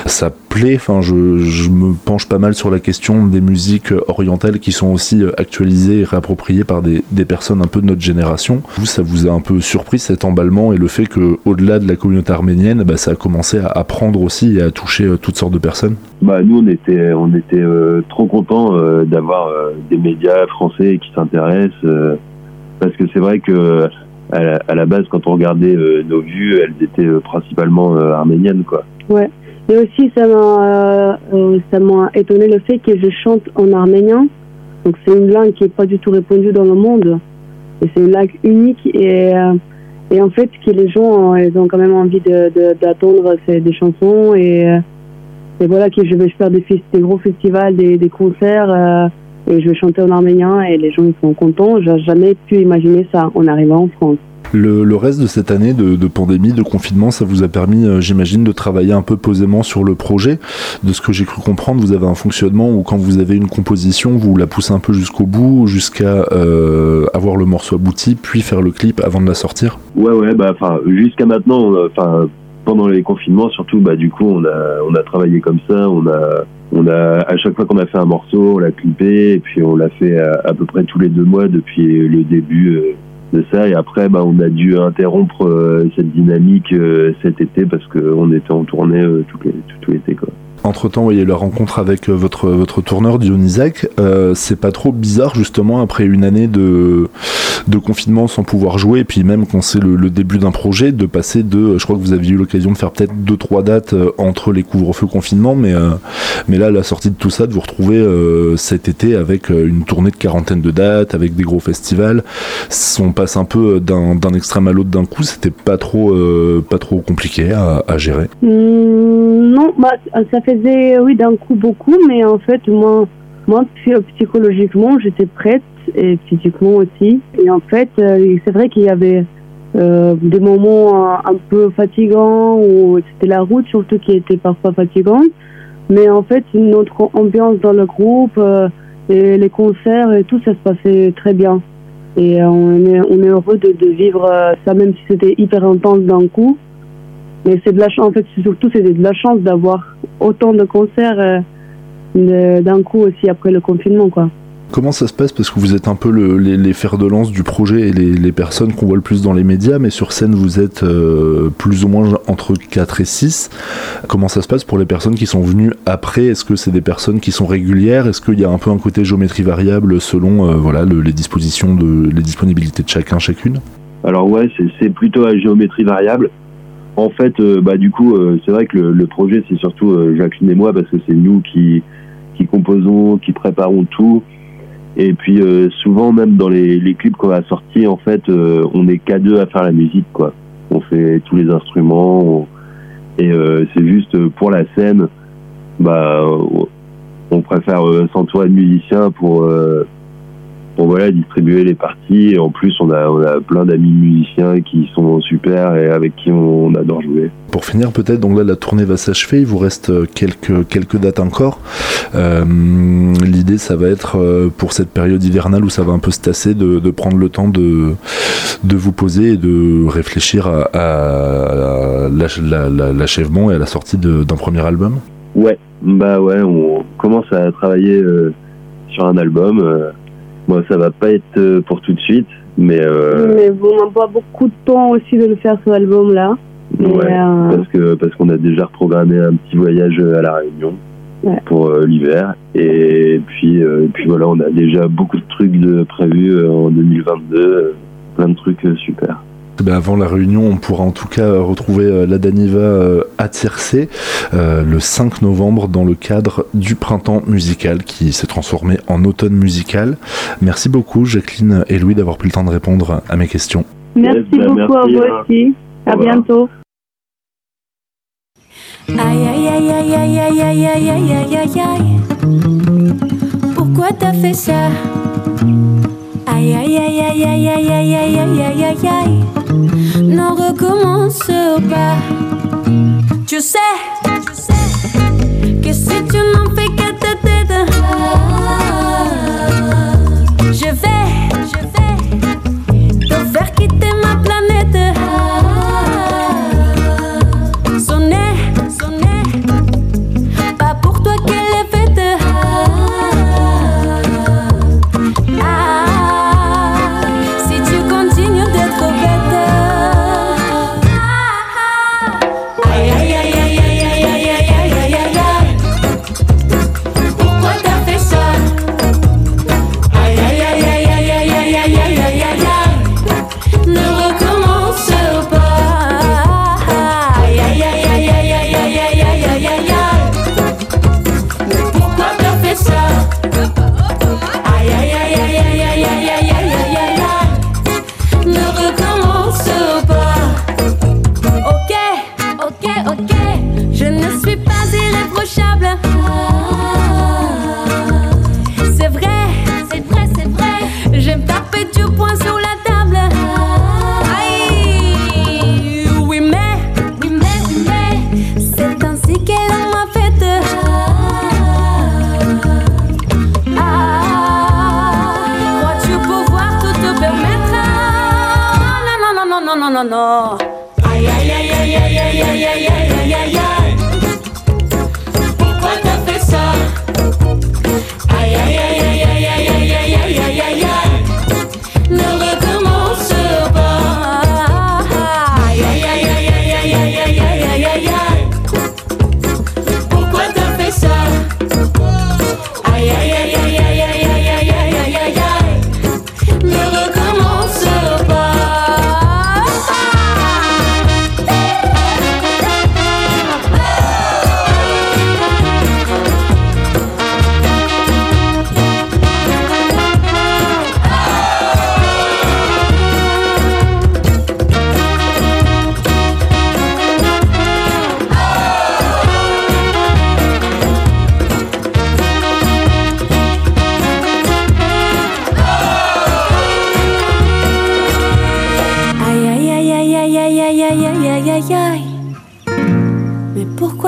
ça plaît. Enfin, je, me penche pas mal sur la question des musiques orientales qui sont aussi actualisées et réappropriées par des personnes un peu de notre génération. Vous, ça vous a un peu surpris cet emballement et le fait que, au-delà de la communauté arménienne, bah, ça a commencé à, prendre aussi et à toucher euh, toutes sortes de personnes? Bah, nous, on était, on était euh, trop contents euh, d'avoir des médias français qui s'intéressent, parce que c'est vrai que à la, base, quand on regardait nos vues, elles étaient principalement arméniennes, quoi. Ouais. Et aussi, ça m'a, ça m'a étonné le fait que je chante en arménien. Donc, c'est une langue qui n'est pas du tout répandue dans le monde. Et c'est une langue unique et, euh, et en fait que les gens ils ont quand même envie d'attendre de, des chansons et, euh, et voilà que je vais faire des, des gros festivals, des, des concerts euh, et je vais chanter en arménien et les gens ils sont contents. J'ai jamais pu imaginer ça en arrivant en France. Le, reste de cette année de, pandémie, de confinement, ça vous a permis, euh, j'imagine, de travailler un peu posément sur le projet. De ce que j'ai cru comprendre, vous avez un fonctionnement où quand vous avez une composition, vous la poussez un peu jusqu'au bout, jusqu'à euh, avoir le morceau abouti, puis faire le clip avant de la sortir. Ouais, ouais, bah, jusqu'à maintenant, pendant les confinements, surtout, bah, du coup, on a, on a travaillé comme ça, on a, on a, à chaque fois qu'on a fait un morceau, on l'a clippé, et puis on l'a fait à, peu près tous les deux mois depuis le début. De ça. Et après, bah, on a dû interrompre euh, cette dynamique euh, cet été parce qu'on était en tournée euh, tout l'été. Quoi. Entre temps, voyez la rencontre avec votre, votre tourneur Dionysac, euh, c'est pas trop bizarre justement après une année de, de confinement sans pouvoir jouer, et puis même quand c'est le, début d'un projet, de passer de, je crois que vous aviez eu l'occasion de faire peut-être deux trois dates entre les couvre-feux confinement, mais, mais là la sortie de tout ça, de vous retrouver cet été avec une tournée de quarantaine de dates, avec des gros festivals, on passe un peu d'un extrême à l'autre d'un coup, c'était pas trop pas trop compliqué à, gérer. Mmh, non, bah, ça faisait, oui, d'un coup beaucoup, mais en fait, moi, moi psychologiquement, j'étais prête et physiquement aussi. Et en fait, euh, c'est vrai qu'il y avait euh, des moments un, peu fatigants où c'était la route surtout qui était parfois fatigante. Mais en fait, notre ambiance dans le groupe euh, et les concerts et tout, ça se passait très bien. Et on est, on est heureux de, de vivre ça, même si c'était hyper intense d'un coup. Mais c'est de la chance, en fait, surtout, c'est de la chance d'avoir autant de concerts euh, d'un coup aussi après le confinement, quoi. Comment ça se passe? Parce que vous êtes un peu les, fers de lance du projet et les, personnes qu'on voit le plus dans les médias, mais sur scène vous êtes euh, plus ou moins entre 4 et 6. Comment ça se passe pour les personnes qui sont venues après? Est-ce que c'est des personnes qui sont régulières? Est-ce qu'il y a un peu un côté géométrie variable selon euh, voilà, les dispositions de les disponibilités de chacun, chacune? Alors ouais, c'est plutôt à géométrie variable. En fait, euh, bah, du coup, euh, c'est vrai que le, projet, c'est surtout euh, Jacqueline et moi, parce que c'est nous qui, qui composons, qui préparons tout. Et puis souvent, même dans les, clips qu'on a sortis, en fait, on est qu'à deux à faire la musique, quoi. on fait tous les instruments. et c'est juste pour la scène, bah, on préfère s'entourer de musiciens pour, pour voilà, distribuer les parties. Et en plus, on a, on a plein d'amis musiciens qui sont super et avec qui on, adore jouer. Pour finir, peut-être, donc là, la tournée va s'achever. Il vous reste euh, quelques, quelques dates encore. Euh, L'idée, ça va être euh, pour cette période hivernale où ça va un peu se tasser, de, de prendre le temps de, de vous poser et de réfléchir à, à l'ach- la- la- l'achèvement et à la sortie d'un premier album. Ouais, bah ouais, on commence à travailler euh, sur un album. Euh, bon, ça va pas être euh, pour tout de suite, mais euh, Mais bon, on n'a pas beaucoup de temps aussi de le faire ce album-là. Ouais, euh, parce que parce qu'on a déjà reprogrammé un petit voyage à la Réunion Ouais. pour euh, l'hiver, et puis euh, et puis voilà, on a déjà beaucoup de trucs de prévus euh, en 2022, euh, plein de trucs euh, super. Eh ben, avant la réunion, on pourra en tout cas euh, retrouver euh, la Daniva euh, à Tiercé euh, le 5 novembre dans le cadre du printemps musical qui s'est transformé en automne musical. Merci beaucoup Jacqueline et Louis d'avoir pris le temps de répondre à mes questions. merci bah, beaucoup à vous hein. aussi. À bientôt. Aïe aïe aïe aïe aïe aïe aïe aïe aïe aïe aïe aïe Pourquoi t'as fait ça Aïe aïe aïe aïe aïe aïe aïe aïe aïe aïe aïe aïe Ne recommence pas. Tu sais, tu sais Que si tu n'en fais que ta tête Je vais,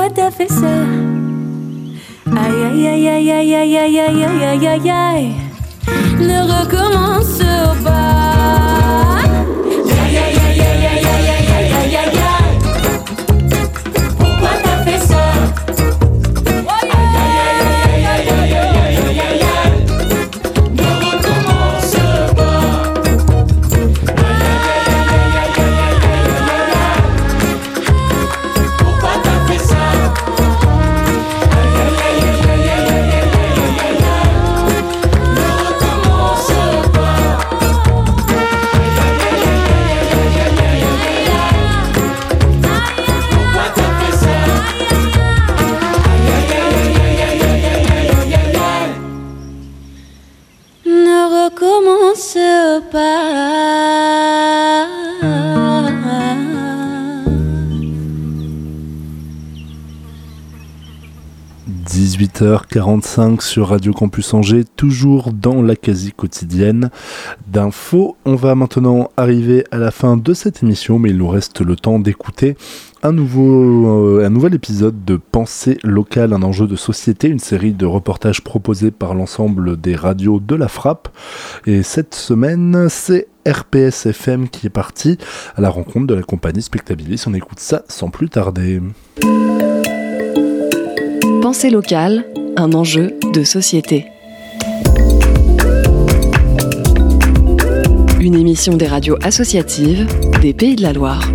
pourquoi t'as fait ça Aïe aïe aïe aïe aïe aïe aïe aïe aïe aïe aïe aïe Ne recommence pas 18h45 sur Radio Campus Angers, toujours dans la quasi quotidienne d'infos. On va maintenant arriver à la fin de cette émission, mais il nous reste le temps d'écouter un, nouveau, euh, un nouvel épisode de Pensée locale, un enjeu de société, une série de reportages proposés par l'ensemble des radios de la frappe. Et cette semaine, c'est RPS FM qui est parti à la rencontre de la compagnie Spectabilis. On écoute ça sans plus tarder. Pensée locale, un enjeu de société. Une émission des radios associatives des Pays de la Loire.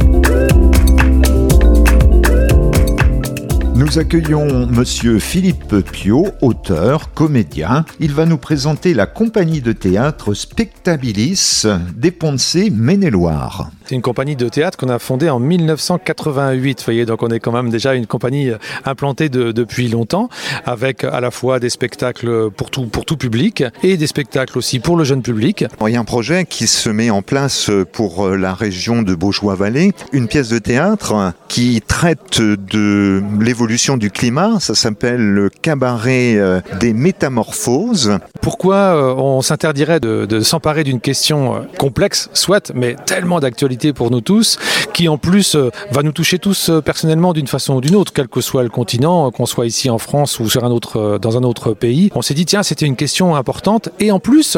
Nous accueillons monsieur Philippe Pio, auteur, comédien. Il va nous présenter la compagnie de théâtre Spectabilis des Poncé Maine-et-Loire. C'est une compagnie de théâtre qu'on a fondée en 1988. Vous voyez, donc on est quand même déjà une compagnie euh, implantée de- depuis longtemps, avec à la fois des spectacles pour tout, pour tout public et des spectacles aussi pour le jeune public. Il y a un projet qui se met en place pour euh, la région de Beaujois-Vallée, une pièce de théâtre qui traite de l'évolution du climat. Ça s'appelle le cabaret euh, des métamorphoses. Pourquoi on s'interdirait de, de s'emparer d'une question complexe, soit, mais tellement d'actualité pour nous tous, qui en plus euh, va nous toucher tous euh, personnellement d'une façon ou d'une autre, quel que soit le continent, euh, qu'on soit ici en France ou sur un autre, dans un autre pays. On s'est dit, tiens, c'était une question importante. Et en plus,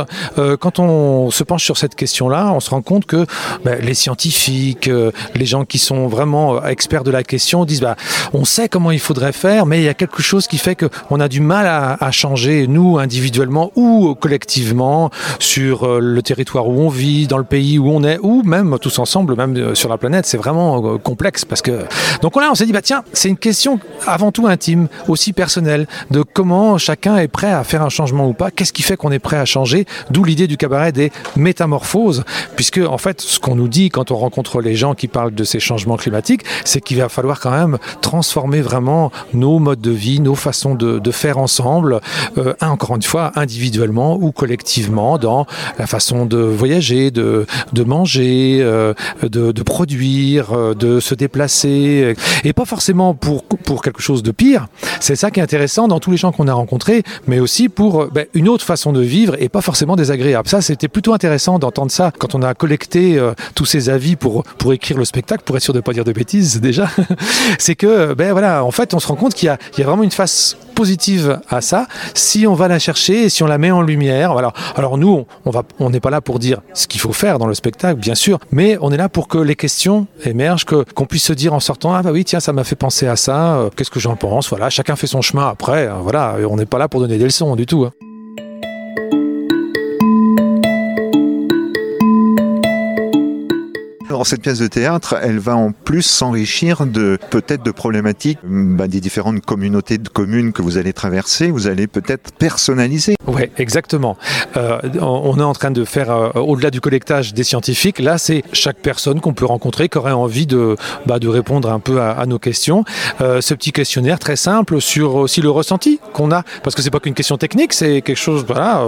quand on se penche sur cette question-là, on se rend compte que ben, les scientifiques, les gens qui sont vraiment experts de la question disent, bah, on sait comment il faudrait faire, mais il y a quelque chose qui fait qu'on a du mal à, changer, nous, individuellement ou collectivement, sur le territoire où on vit, dans le pays où on est, ou même tous ensemble, même euh, sur la planète. C'est vraiment euh, complexe parce que. Donc là, on s'est dit, bah tiens, c'est une question avant tout intime, aussi personnelle, de comment chacun est prêt à faire un changement ou pas. Qu'est-ce qui fait qu'on est prêt à changer? D'où l'idée du cabaret des métamorphoses, puisque en fait, ce qu'on nous dit quand on rencontre les gens qui parlent de ces changements climatiques, c'est qu'il va falloir quand même transformer vraiment nos modes de vie, nos façons de, faire ensemble, euh, encore une fois, individuellement ou collectivement, dans la façon de voyager, de, manger, de, produire, euh, de se déplacer, et pas forcément pour, pour quelque chose de pire. C'est ça qui est intéressant dans tous les gens qu'on a rencontrés, mais aussi pour euh, ben, une autre façon de vivre et pas forcément désagréable. Ça, c'était plutôt intéressant d'entendre ça quand on a collecté euh, tous ces avis pour, pour écrire le spectacle, pour être sûr de ne pas dire de bêtises déjà. C'est que, ben voilà, en fait, on se rend compte qu'il y a, il y a vraiment une face positive à ça si on va la chercher et si on la met en lumière. Voilà. Alors nous, on va, on n'est pas là pour dire ce qu'il faut faire dans le spectacle, bien sûr, mais on est là pour que les questions émergent, que qu'on puisse se dire en sortant ah bah oui tiens ça m'a fait penser à ça. euh, Qu'est-ce que j'en pense? Voilà, chacun fait son chemin après. euh, Voilà, on n'est pas là pour donner des leçons du tout. hein. Alors cette pièce de théâtre, elle va en plus s'enrichir de peut-être de problématiques bah, des différentes communautés de communes que vous allez traverser. Vous allez peut-être personnaliser. Ouais, exactement. Euh, on est en train de faire, euh, au-delà du collectage des scientifiques, là, c'est chaque personne qu'on peut rencontrer qui aurait envie de, bah, répondre un peu à, nos questions. Euh, ce petit questionnaire très simple sur aussi le ressenti qu'on a, parce que c'est pas qu'une question technique, c'est quelque chose, voilà,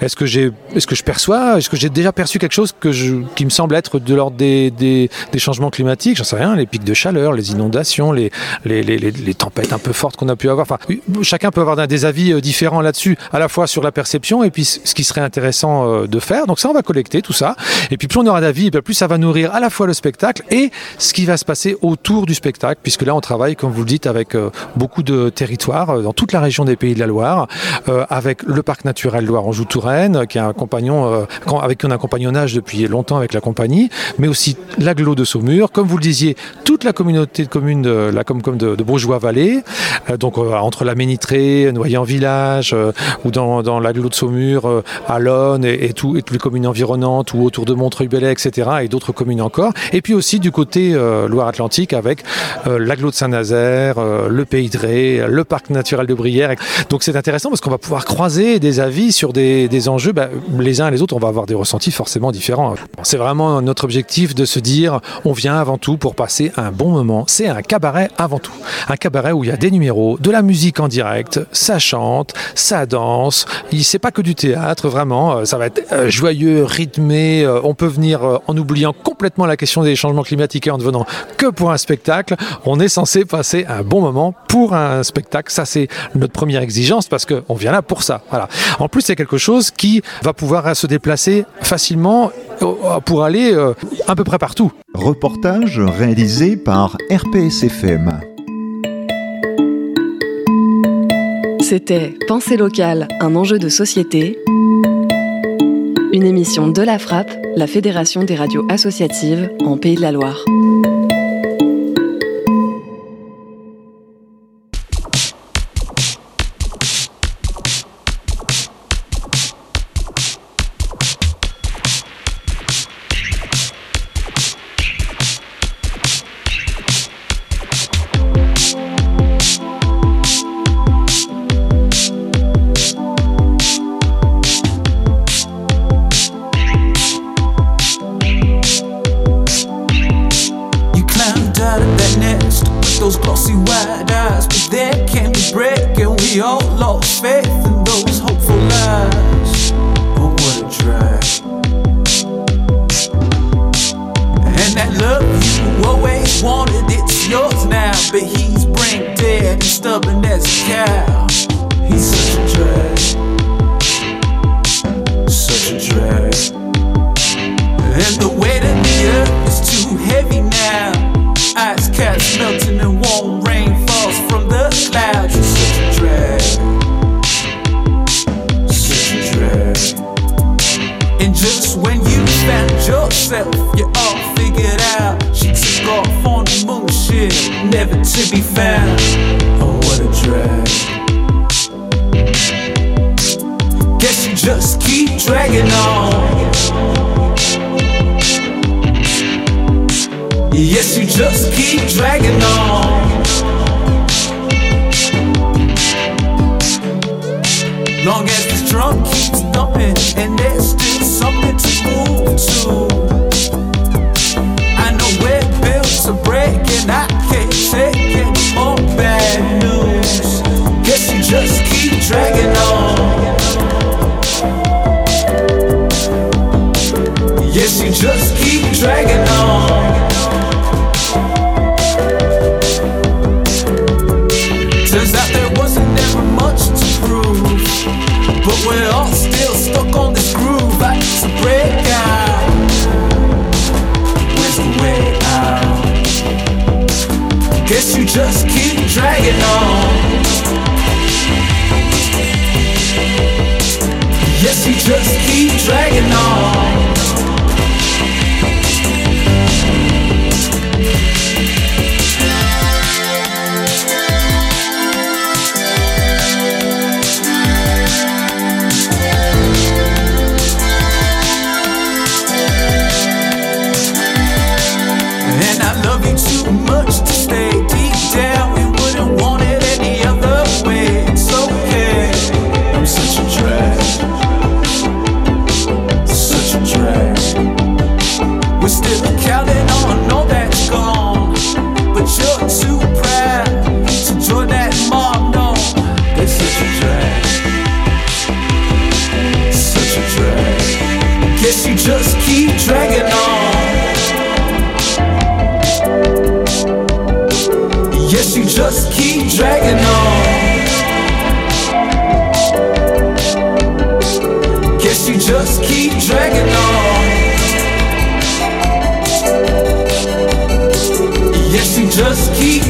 est-ce que j'ai, est-ce que je perçois, est-ce que j'ai déjà perçu quelque chose qui me semble être de l'ordre des, des, changements climatiques, j'en sais rien, les pics de chaleur, les inondations, les, les, les, tempêtes un peu fortes qu'on a pu avoir. Enfin, chacun peut avoir des avis euh, différents là-dessus, à la fois sur la perception et puis ce qui serait intéressant euh, de faire. Donc ça, on va collecter tout ça. Et puis plus on aura d'avis, ben, plus ça va nourrir à la fois le spectacle et ce qui va se passer autour du spectacle, puisque là, on travaille, comme vous le dites, avec euh, beaucoup de territoires euh, dans toute la région des Pays de la Loire, euh, avec le parc naturel Loire-Anjou-Touraine, qui est un compagnon, euh, avec qui on a un compagnonnage depuis longtemps avec la compagnie, mais aussi l'agglo de Saumur, comme vous le disiez, toute la communauté de communes de la Comcom de, de Bourgeois-Vallée, euh, donc euh, entre la Ménitrée, Noyant-Village, euh, ou dans, dans l'agglo de Saumur, à Lonne et, et, tout, et toutes les communes environnantes, ou autour de Montreuil-Bellay, etc., et d'autres communes encore. Et puis aussi du côté Loire-Atlantique avec l'agglo de Saint-Nazaire, le Pays de Ré, le parc naturel de Brière. Donc c'est intéressant parce qu'on va pouvoir croiser des avis sur des, des enjeux. Bah, les uns et les autres, on va avoir des ressentis forcément différents. C'est vraiment notre objectif de se dire on vient avant tout pour passer un bon moment. C'est un cabaret avant tout. Un cabaret où il y a des numéros, de la musique en direct, ça chante, ça danse. il C'est pas que du théâtre, vraiment. Euh, ça va être euh, joyeux, rythmé. Euh, on peut venir en oubliant complètement la question des changements climatiques et en ne venant que pour un spectacle. On est censé passer un bon moment pour un spectacle. Ça, c'est notre première exigence parce qu'on vient là pour ça. Voilà. En plus, c'est quelque chose qui va pouvoir se déplacer facilement pour aller à peu près partout. Reportage réalisé par RPSFM. C'était Pensée locale, un enjeu de société. Une émission de la Frappe, la Fédération des radios associatives en Pays de la Loire.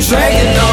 dragging on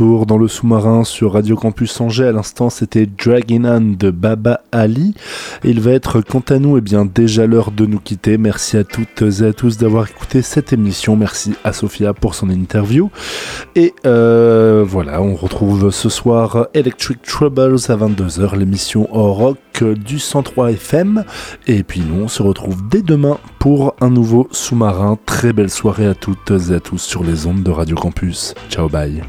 dans le sous-marin sur Radio Campus Angers, à l'instant c'était Dragging On de Baba Ali. Il va être quant à nous eh bien, déjà l'heure de nous quitter. Merci à toutes et à tous d'avoir écouté cette émission. Merci à Sophia pour son interview. Et euh, voilà, on retrouve ce soir Electric Troubles à 22h, l'émission rock du 103 FM. Et puis nous, on se retrouve dès demain pour un nouveau sous-marin. Très belle soirée à toutes et à tous sur les ondes de Radio Campus. Ciao, bye.